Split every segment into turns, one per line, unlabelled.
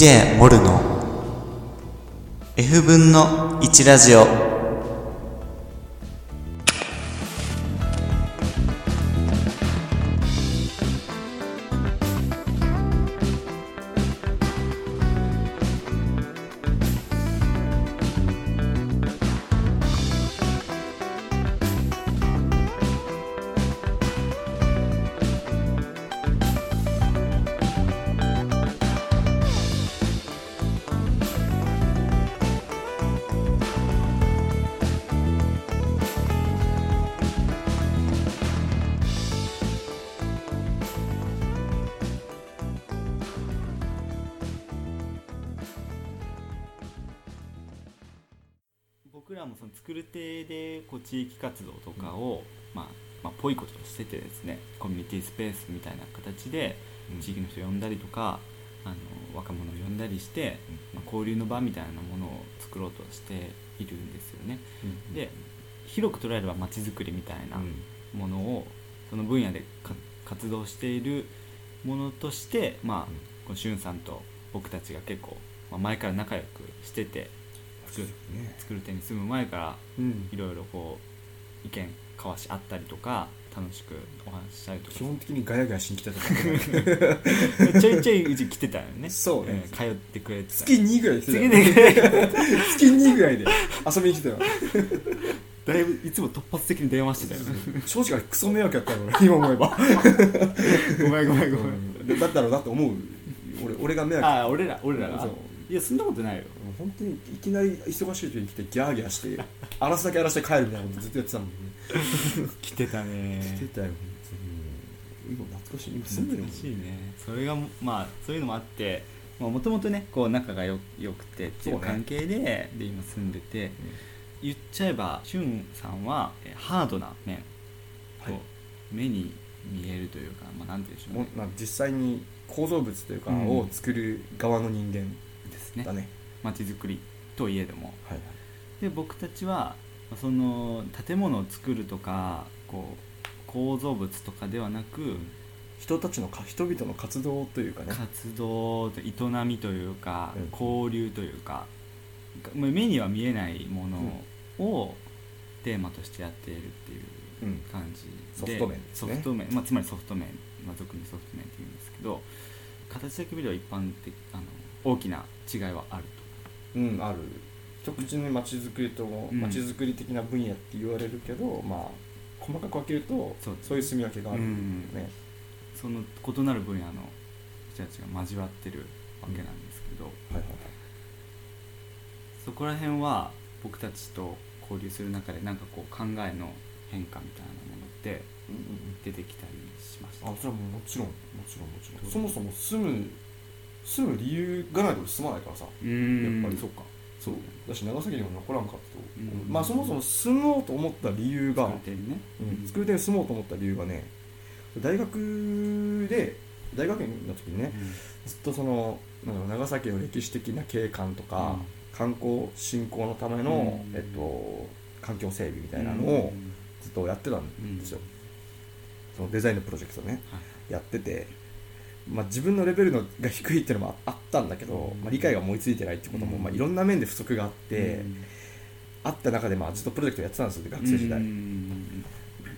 DJ モルの F 分の1ラジオ。
その作る手でこう地域活動とかを、まあまあ、ぽいことをしててですねコミュニティスペースみたいな形で
うん。
地域の人を呼んだりとか、あの若者を呼んだりして、まあ、交流の場みたいなものを作ろうとしているんですよね。で広く捉えればまちづくりみたいなものをその分野でか活動しているものとして、まあ
うん。
このしゅんさんと僕たちが結構、まあ、前から仲良くしてて作作る手に住む前から
うん。
いろいろこう意見交わし合ったりとか楽しくお話ししたりとか。
基本的にガヤガヤしに来てた
ちょいちょいうち来てたよね。
そうね。
ん通ってくれてた
月2ぐらい来てた月2ぐらい。で遊びに来てたよ。
だいぶいつも突発的に電話してたよ
正直クソ迷惑やったよ俺。今思えば。
ごめんごめんごめん。
だったろうなって思う。俺俺が迷惑。
ああ俺ら俺らが？
そう
いやそんなことないよ。
本当にいきなり忙しい時に来てギャーギャーして 荒らすだけ荒らして帰るみたいなことずっとやってたもんね。
来てたね。
来てたよ本当に。今懐かしい。今住んでるもん
懐かしいね。それがまあそういうのもあってもともとねこう仲がよよくてっていう関係で,、で今住んでて、言っちゃえばしゅんさんはえハードな面、
はい。
目に見えるというか、まあ、なんて言うんでしょうね。
まあ実際に構造物というか
うん。
を作る側の人間
ですね。
だね、
街づくりといえども。
はい
で僕たちはその建物を作るとかこう構造物とかではなく、
人たちのか人々の活動というかね。
活動と営みというか、
うん。
交流というかまあ目には見えないものをテーマとしてやっているっていう
うん。
感じで。
ソフト面ですね。
ソフト面。まあ、つまりソフト面、まあ、俗にソフト面って言うんですけど形だけ見れば一般的あの大きな違いはある
うんある。一口に街づくりと
ん。
街づくり的な分野って言われるけど、まあ細かく分けると
そう
そういう住み分けがある
うん。
ね、
とその異なる分野の人たちが交わってるわけなんですけど、
はいはい
そこら辺は僕たちと交流する中でなんかこう考えの変化みたいなものって出てきたりしました？
あそれはもうもちろんもちろんもちろん。そもそも住む住む理由がないと住まないからさ。
うん。
やっぱり
そっか。
そう。だし長崎にも残らんかったと、
うん。
まあそもそも住もうと思った理由が、
作るね、
うん。作る手に住もうと思った理由がね大学で大学院の時にねずっとその長崎の歴史的な景観とか、観光振興のための、
うん。
えっと、環境整備みたいなのをずっとやってたんですよ、そのデザインのプロジェクトね、やってて、まあ、自分のレベルのが低いっていうのもああったんだけど、まあ、理解が追いついてないってことも、
うん。
まあ、いろんな面で不足があって、あった中で、まあ、ずっとプロジェクトやってたんですよ学生時代、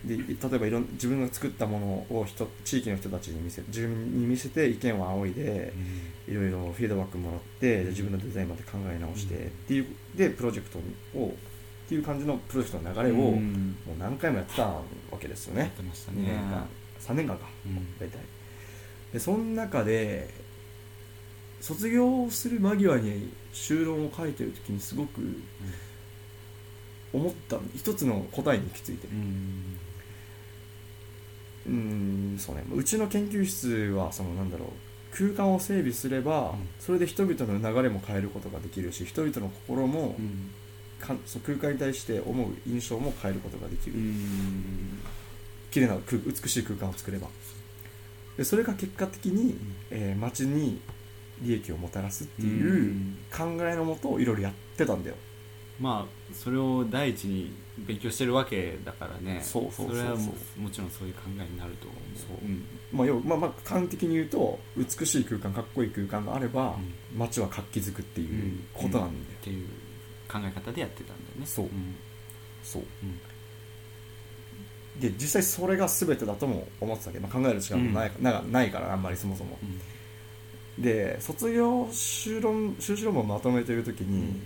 で例えばいろん自分が作ったものを人地域の人たちに見せ住民に見せて意見を仰いでいろいろフィードバックもらってで自分のデザインまで考え直して、
うん。
っていうでプロジェクトをっていう感じのプロジェクトの流れを、もう何回もやってたわけですよね。
やってました
2
ね。
年間3年間か、
うん。
大体でその中で卒業する間際に修論を書いてる時にすごく思った一つの答えに行き着いて。
うん。
うーんそうね。うちの研究室はそのなんだろう。空間を整備すれば、
うん。
それで人々の流れも変えることができるし人々の心も、
うん。
か空間に対して思う印象も変えることができる、
うん。
綺麗な空美しい空間を作ればでそれが結果的に、えー街に利益をもたらすっていう考えのもといろいろやってたんだよ。
まあそれを第一に勉強してるわけだからね。
そうそうそうそう。
れはもうもちろんそういう考えになると思う。
そう。
うん。
まあ、要まあまあ端的に言うと美しい空間かっこいい空間があれば、街は活気づくっていうことなんだよ、
っていう考え方でやってたんだよね。
そう。
うん。
そう。
うん
で実際それが全てだとも思ってたけ。ど、まあ、考える力もない,、なないからあんまりそもそも。
うん。
で卒業修論修士論文をまとめてる時に、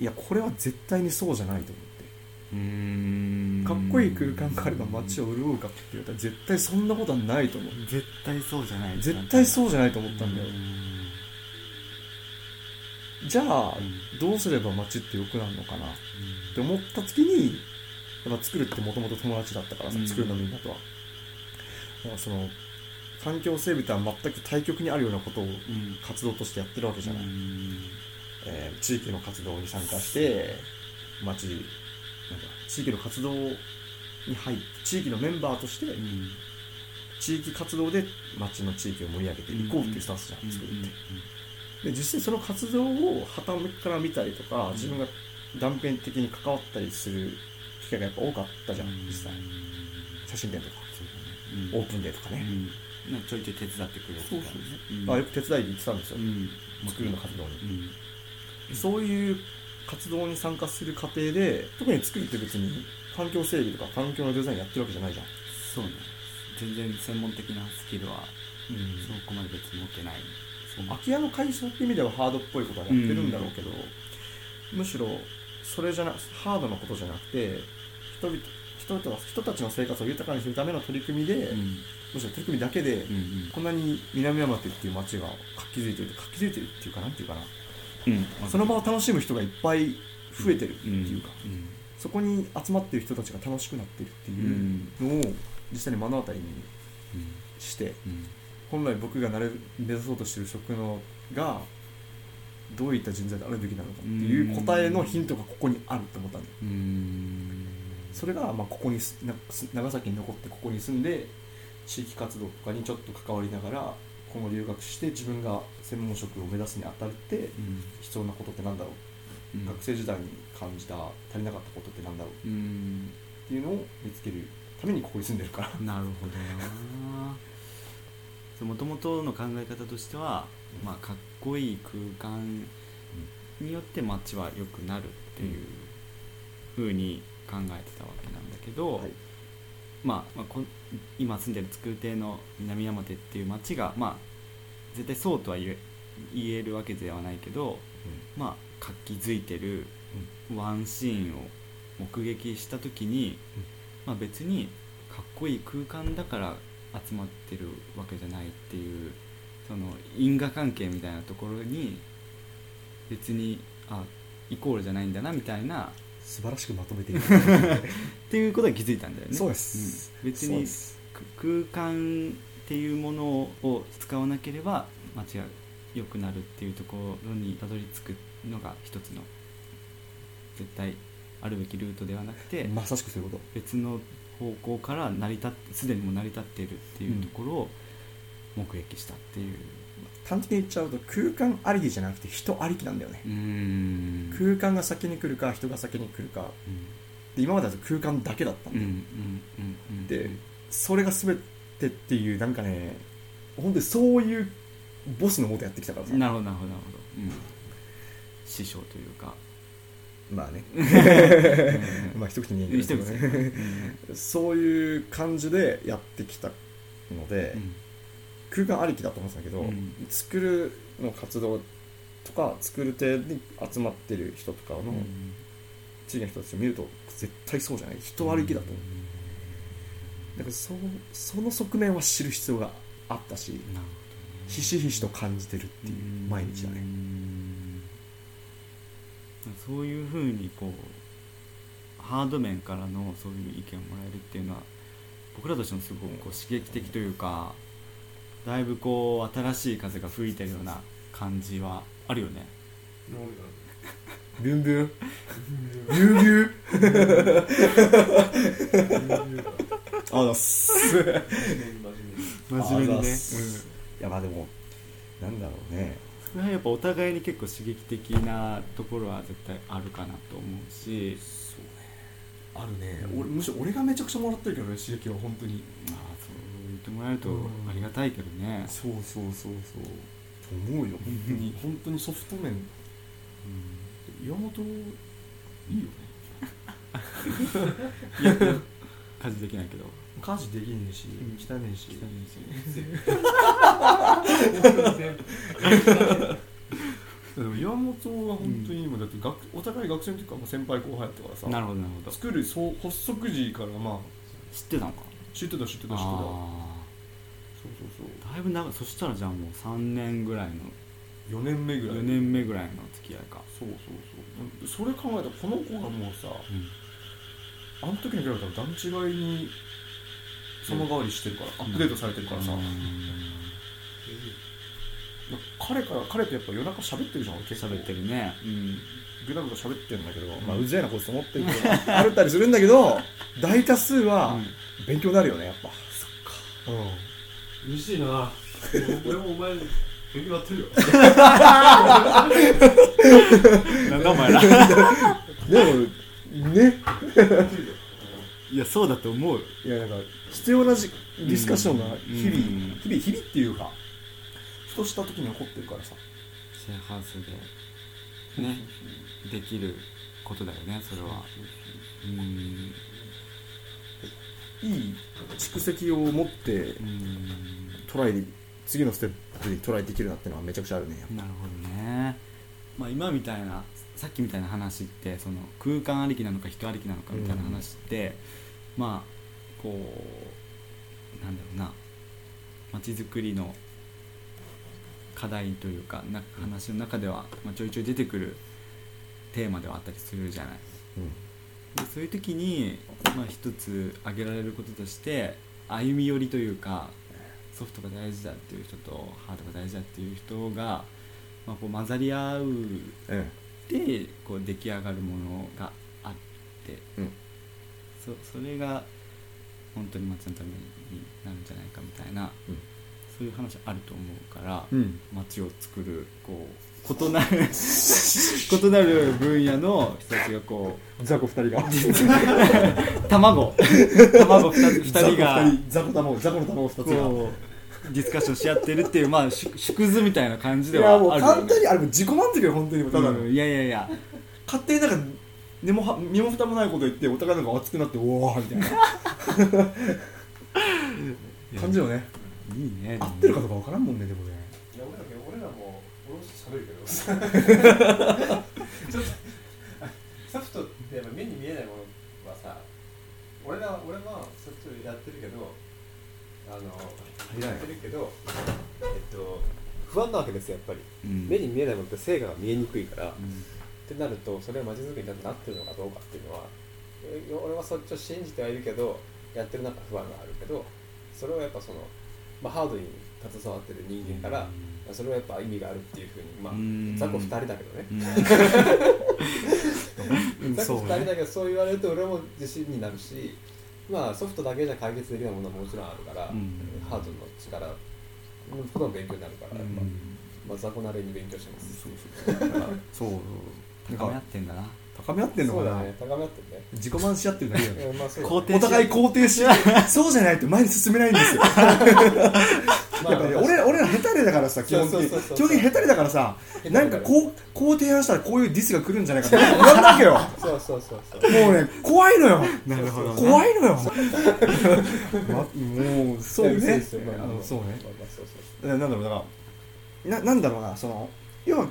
いやこれは絶対にそうじゃないと思って。
うーん。
かっこいい空間があれば街を潤うかって言ったら絶対そんなことはないと思う。
絶対そうじゃない。
絶対そううじゃないと思ったんだよ。じゃあどうすれば街って良くなるのかなって思った時にやっぱ作るってもともと友達だったからさ
うん。
作るのみんなとは。だからその環境整備とは全く対極にあるようなことを
うん。
活動としてやってるわけじゃない、
うん。
えー地域の活動に参加して町なんか地域の活動に入って地域のメンバーとして
うん。
地域活動で町の地域を盛り上げていこうっていうスタンスじゃん、作るって。で実際その活動を旗から見たりとか自分が断片的に関わったりする機会がやっぱ多かったじゃん実際。写真展とか。
うん。
オープンデーとかね、
うん。なんかちょいちょい手伝ってくれる
そうそう
う。ん。
まあ、よく手伝いに行ってたんですよ、
うん。
作るの活動に。
うん。
そういう活動に参加する過程で特に作るって別に環境整備とか環境のデザインやってるわけじゃないじゃん、
そうね。全然専門的なスキルはそこまで別に持ってない。
そう空き家の解消って意味ではハードっぽいことはやってるんだろうけど、むしろそれじゃなハードなことじゃなくて人々人々は人たちの生活を豊かにするための取り組みで、
うん。
むしろ取り組みだけで、
うん
こんなに南山手っていう街が活気づいてる活気づいてるっていうかなんていうかな、
うん。
その場を楽しむ人がいっぱい増えてるって
うん。
いうか、そこに集まってる人たちが楽しくなってるっていうのを実際に目の当たりにして
うん。
本来僕がなれ目指そうとしてる職能がどういった人材であるべきなのかっていう答えのヒントがここにあると思ったんだよ。
うん
それがまあここに長崎に残ってここに住んで地域活動とかにちょっと関わりながら今後留学して自分が専門職を目指すにあたって
うん
必要なことってなんだろう、
うん。
学生時代に感じた足りなかったことってなんだろう？
うん。
っていうのを見つけるためにここに住んでるから。
なるほどな。もともとの考え方としては、まあ、かっこいい空間によって街は良くなるっていうふうに考えてたわけなんだけど、
はい。
まあまあ、今住んでる筑亭の南山手っていう街が、まあ、絶対そうとは言え言えるわけではないけど、まあ、活気づいてるワンシーンを目撃した時に、まあ、別にかっこいい空間だから集まってるわけじゃないっていうその因果関係みたいなところに別にあイコールじゃないんだなみたいな
素晴らしくまとめている。
っていうことに気づいたんだよね。
そうです、
うん別に空間っていうものを使わなければ街が良くなるっていうところにたどり着くのが一つの絶対あるべきルートではなくて、
まさしくそういうこと。
別の方向から成り立ってすでにもう成り立っているっていうところを目撃したっていう
端的に言っちゃうと空間ありきじゃなくて人ありきなんだよね、
うん。
空間が先に来るか人が先に来るか。で今までだと空間だけだったんでそれが全てっていうなんかね本当にそういうボスのもとやってきたからさ。
なるほどなるほど。なるほど、うん、師匠というか。
まあね。
うん。
まあ一口に言えけどね。そういう感じでやってきたので、
うん
空間ありきだと思ってたけど、
うん。
作るの活動とか作る手に集まってる人とかの
うん。
地域の人たちを見ると絶対そうじゃない。人ありきだと思う。だからそその側面は知る必要があったし
ね。
ひしひしと感じてるっていう毎日だね。
うんそういうふうにこうハード面からのそういう意見をもらえるっていうのは僕らとしてもすごくこう刺激的というかだいぶこう新しい風が吹いてるような感じはあるよね。
ビュンビュン。ビュンビュン。あだっす。
真面目にね。
いやまあでもなんだろうね。
やっぱお互いに結構刺激的なところは絶対あるかなと思うし。
そうね。あるね、俺むしろ俺がめちゃくちゃもらってるけどね刺激は本当に。
まあそう言ってもらえるとありがたいけどね、
そうそうそうそう。と思うよ。本当に。本当にソフト面。岩本いいよね。
いや家事できないけど。
家事できねえし。汚ねえしでも岩本は本当に今だって学お互い学生の時から先輩後輩やったからさ。
なるほどなるほど。
作るそう発足時からまあ
知ってたのか。
知ってた知ってた知ってたそう
あ
そうそう。
あだいぶ長い。そしたらじゃあもう3年ぐらいの。
4年目ぐらい。
4年目ぐらいの付き合いか。
そうそうそう。それ考えたらこの子がもうさ
うん。
あの時に比べたら段違いに様変わりしてるから、アップデートされてるからさ、
うん。
彼から彼とやっぱ夜中喋ってるじゃん俺結構。
喋ってるね。うん。
ぐだぐだ喋ってるんだけど、まあうぜえなこいつと思ってるけど あるったりするんだけど大多数は勉強になるよねやっぱ。そっか
嬉しいな。俺もお前勉強やってるよ。
なんだお前ら。
うんでもね。
いやそうだと思うよ。
いやなんか必要なじディスカッションが日々、
うん。
日々日々っていうかふとした時に起こってるからさ。
シェアハウスでねできることだよねそれは。うん
いい蓄積を持って
うん
トライで次のステップにトライできるなってのはめちゃくちゃあるね。
なるほどね。まあ今みたいなさっきみたいな話ってその空間ありきなのか人ありきなのかみたいな話って、まあこうなんだろうな。街づくりの課題というかな話の中では、まあ、ちょいちょい出てくるテーマではあったりするじゃないでそういう時に、まあ、一つ挙げられることとして歩み寄りというかソフトが大事だっていう人とハードが大事だっていう人が、まあ、こう混ざり合う
え
でこう出来上がるものがあって、
うん。
そそれが本当に街のためになるんじゃないかみたいな、
うん
そういう話あると思うから、
えうん。
街を作るこう異なる 異なる分野の人たちがこう
雑魚二人が。
卵。卵二つ二人が
雑魚卵雑魚の卵二つが。
こうディスカッションし合ってるっていうまあ縮縮図みたいな感じ
い
では
やもう簡
ある。よね
単にあれもう自己満足よ本当にただの、
うんいやいやいや。
勝手になんか根もは身も蓋もないこと言ってお互いのが熱くなっておおみたいな。感じよね
いいね。
合ってるかどうかわからんもんねでもね。
いや俺ら俺らも俺も喋るけど。ちょっとソフトってやっぱ目に見えないものはさ俺ら俺はソフトやってるけどあのやってるけどえっと不安なわけですよやっぱり、
うん。
目に見えないものって成果が見えにくいから、っ
うん。
てなるとそれは街づくりになってるのかどうかっていうのはえ俺はそっちを信じてはいるけどやってる中不安があるけどそれはやっぱその、まあ、ハードに携わってる人間から、それはやっぱ意味があるっていうふうにまあ
うん。
雑魚2人だけどね。
うん。
雑魚2
そうね。
人だけどそう言われると俺も自信になるしまあソフトだけじゃ解決できないものはもちろんあるから、
うん。
ハードの力のことの勉強になるからやっぱ、まあ、雑魚なりに勉強してます。
そう。
高め合ってんだな
高め合ってんのかな、
そうだね。高め合ってるね。
自己満し合ってるだけだよね。
うんまあそうだ
肯定
お互い肯定し そうじゃないと前に進めないんですよ。
まあ
やっぱね俺ら俺ら下手れだからさ基本的に。
そうそうそうそう。
基本的に下手れだからさなんかこうこう提案したらこういうディスが来るんじゃないかって言われるわけよ。
そうそうそうそう。
もうね怖いのよ。
なるほどね。
怖いのよ。まもうそうね。
ですよまあ
あのそうね。
まあまあそうそう
ななんだろうだからななんだろうなその要は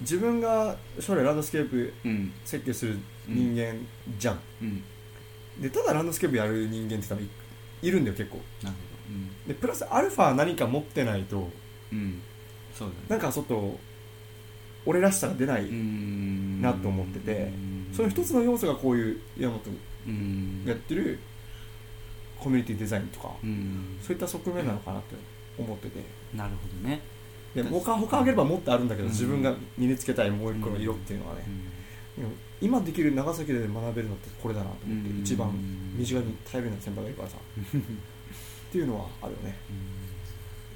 自分が将来ランドスケープ
うん。
設計する人間じゃん、
うん。
でただランドスケープやる人間って多分いいるんだよ結構。
なるほど。
でプラスアルファ何か持ってないと
うんうん。そうだね。
なんかちょっと俺らしさが出ない、
うん。
なと思ってて
うん。
その一つの要素がこういう山本
うん。
がやってるコミュニティデザインとか、
うん。
そういった側面なのかなって思ってて。
なるほどね
で他他あげればもっとあるんだけど、
うん。
自分が身につけたいもう一個の色っていうのはね、今できる長崎で学べるのってこれだなと思って、
うん。
一番身近に頼るような先輩がいるからさ。っていうのはあるよね。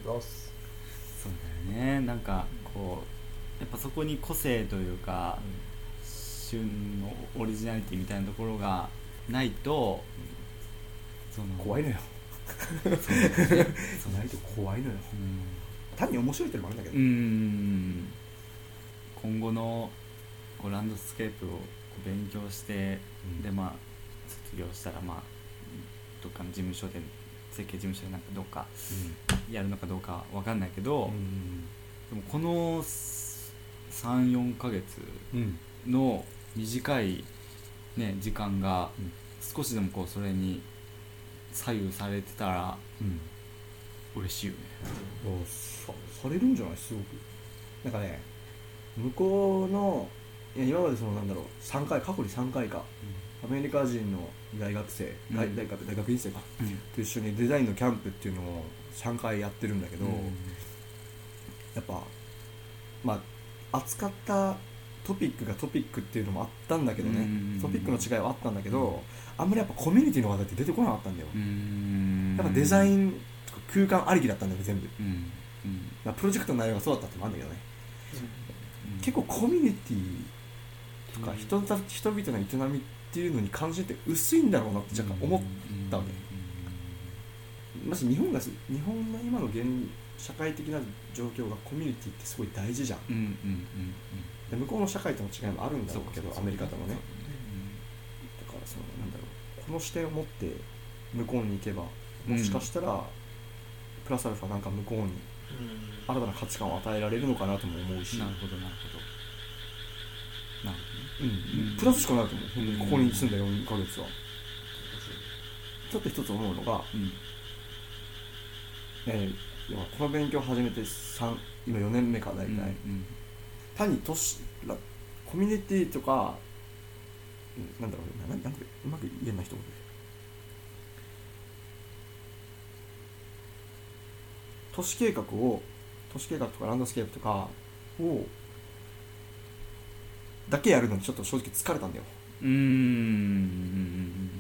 ロス
そうだよね。なんかこうやっぱそこに個性というか、旬のオリジナリティみたいなところがないと、その
怖いのよ。
そうだよね。そう
ないと怖いのよ。
うん
単に面白いってのもあるんだけど、
うん。今後のこうランドスケープを勉強して、
うん。
でまあ卒業したらまあどっかの事務所で設計事務所でなんかどうかやるのかどうかわかんないけど、
うん
でもこの34ヶ月
うん。
の短い、ね、時間が
うん。
少しでもこうそれに左右されてたら
うん
嬉しいよね。
あさされるんじゃない？すごく。なんかね向こうのいや今までそのなんだろう3回過去に3回かアメリカ人の大学生、
うん。
大大学大学院生か
うん。
と一緒にデザインのキャンプっていうのを3回やってるんだけど、やっぱまあ扱ったトピックがトピックっていうのもあったんだけどね、
うん
トピックの違いはあったんだけど、あんまりやっぱコミュニティの話題って出てこなかったんだよ、
うん。
やっぱデザイ
ン、
空間ありきだったんだよ全部、
うんうん。
まあ、プロジェクトの内容がそうだったってのもあるんだけどね、
うん。
結構コミュニティとか人た人々の営みっていうのに関心って薄いんだろうなって若干思ったわけ、まず日本が日本の今の現社会的な状況がコミュニティってすごい大事じゃん。
うんうんうん
で向こうの社会との違いもあるんだろうけどアメリカとのね。だからそのなんだろう。この視点を持って向こうに行けばもしかしたら、プラスアルファなんか向こうに新たな価値観を与えられるのかなとも思うし、
なるほどなるほど。なる
うん。
うん。
プラスしかないと思う。本当に。
うん。
ここに住んだ4ヶ月は。ちょっと一つ思うのが、
ほどうん。
えーこの勉強を始めて三今4年目か大体、
うん
単に都市らコミュニティとかうんなんだろうななんなんかうまく言えない人都市計画を都市計画とかランドスケープとかをだけやるのにちょっと正直疲れたんだよ。
うんうん。うん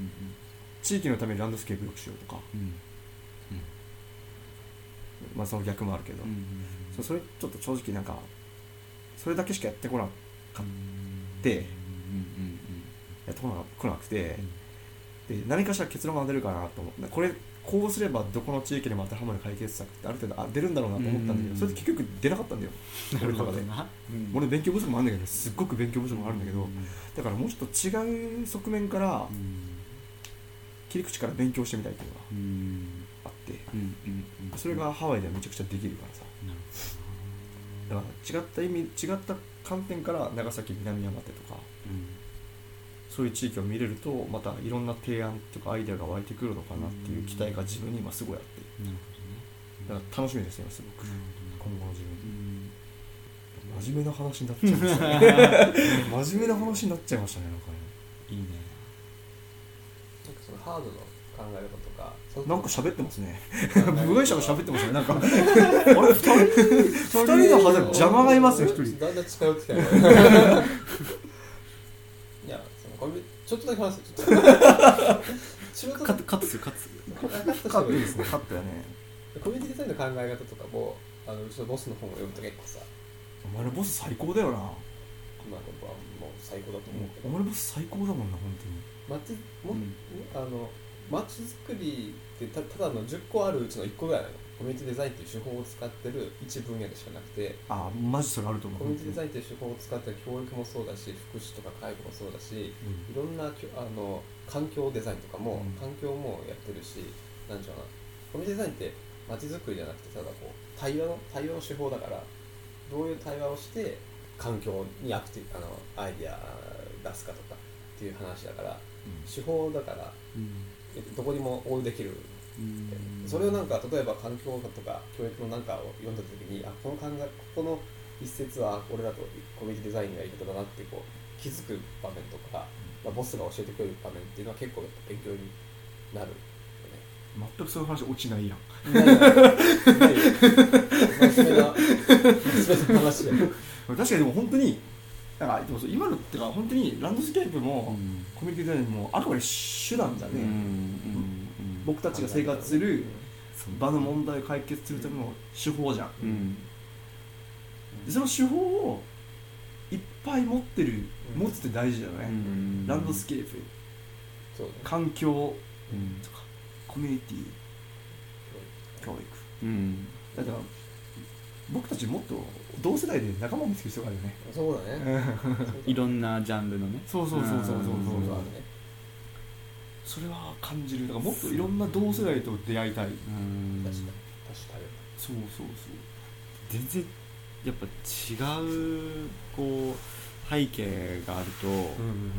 地域のためにランドスケープよくしようとか、
うん。
まあその逆もあるけど、
うん。
そそれちょっと正直なんかそれだけしかやってこなかって
うん。うん。
やってこなくて、で何かしら結論が出るかなと思ってこれこうすればどこの地域でも当てはまる解決策ってある程度あ出るんだろうなと思ったんだけど、
うん。
それって結局出なかったんだよ、
なるほど
俺の中で。俺勉強不足もあるんだけどすっごく勉強不足もあるんだけど、
うん。
だからもうちょっと違う側面から切り口から勉強してみたいっていうのが
うん。
あって。それがハワイではめちゃくちゃできるからさ。だから違った意味違った観点から長崎南山手とかそういう地域を見れるとまたいろんな提案とかアイデアが湧いてくるのかなっていう期待が自分に今すごいあって。だから楽しみですね今すごく。今後の自分。
うん
真面目な話になっちゃいましたね。真面目な話になっちゃいましたねなんかね
いいね。
なんかそのハードの考え方とかそ
なんか喋ってますね。部外者が喋ってますねなんか。あれ二人二人のはず邪魔がいますよ一人。
だんだん近寄ってきたよねいやそのこれちょっとだけ話すちょっと。
カットカットするカットする。
カッで
すすね。カットやね。
コミュニティデザインの考え方とかもあのうちのボスの本を読むと結構さ
お前のボス最高だよな。
今の僕はもう最高だと思うけ
お
ど
前のボス最高だもんな本当に。
街も、
うん。
あの街づくりってたただの10個あるうちの1個ぐらいなの。コミュニティデザインっていう手法を使ってる一分野でしかなくて。
あマジそれあると思う。
コミュニティデザインっていう手法を使ってる教育もそうだし福祉とか介護もそうだしいろんなあの環境デザインとかも、
うん。
環境もやってるしなんちゅうな。コミュニティデザインって街づくりじゃなくてただこう対話の対話の手法だからどういう対話をして環境にアクティブあのアイデア出すかとかっていう話だから手法だからえどこにも応用できる。それをなんか例えば環境とか教育のなんかを読んだ時にあこの考えここの一節は俺らとコミュニティデザインのやり方だなってこう気づく場面とか、まあ、ボスが教えてくれる場面っていうのは結構やっぱ勉強になるよ
全くそういう話落ちないやん。確かにでも本当になんかでも今のってか本当にランドスケープも、コミュニティデザインもあくまで手段だね、僕たちが生活する場の問題を解決するための手法じゃん、
うん。
でその手法をいっぱい持ってる、
うん。
持つって大事だよね、
うん
ランドスケープ。環境。
うん。
とか。コミュニティ。教育。
うん。
だから僕たちもっと同世代で仲間を見つける必要があるよね。
そうだね。
いろんなジャンルのね。
そうそうそうそうそうそう。
うん。
そうあるね
それは感じる。だからもっといろんな同世代と出会いたい。
うん。
確かに。確かに。
そうそう
全然やっぱ違うこう背景があると、
そううん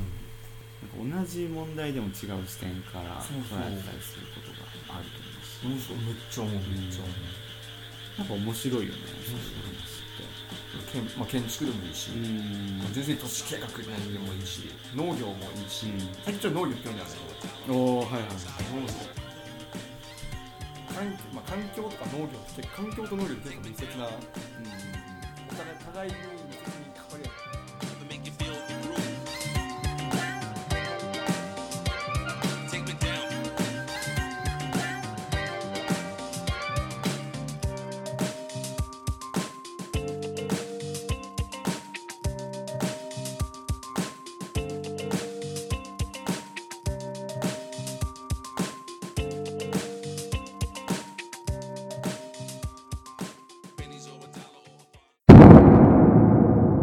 なんか同じ問題でも違う視点から
そうそう
捉えたりすることがあると思うし。
うんめっちゃ思うめっちゃ思う
なんか面白いよね。
そうまあ、建築でもいいし、
話って
全然都市計画何でもいいし農業もいいし、
うん。
最近ちょっと農業興味あるんだけど。
うんおおはいはいはい。
農業環,、まあ、環境とか農業って環境と農業って結構密接なお互い互いに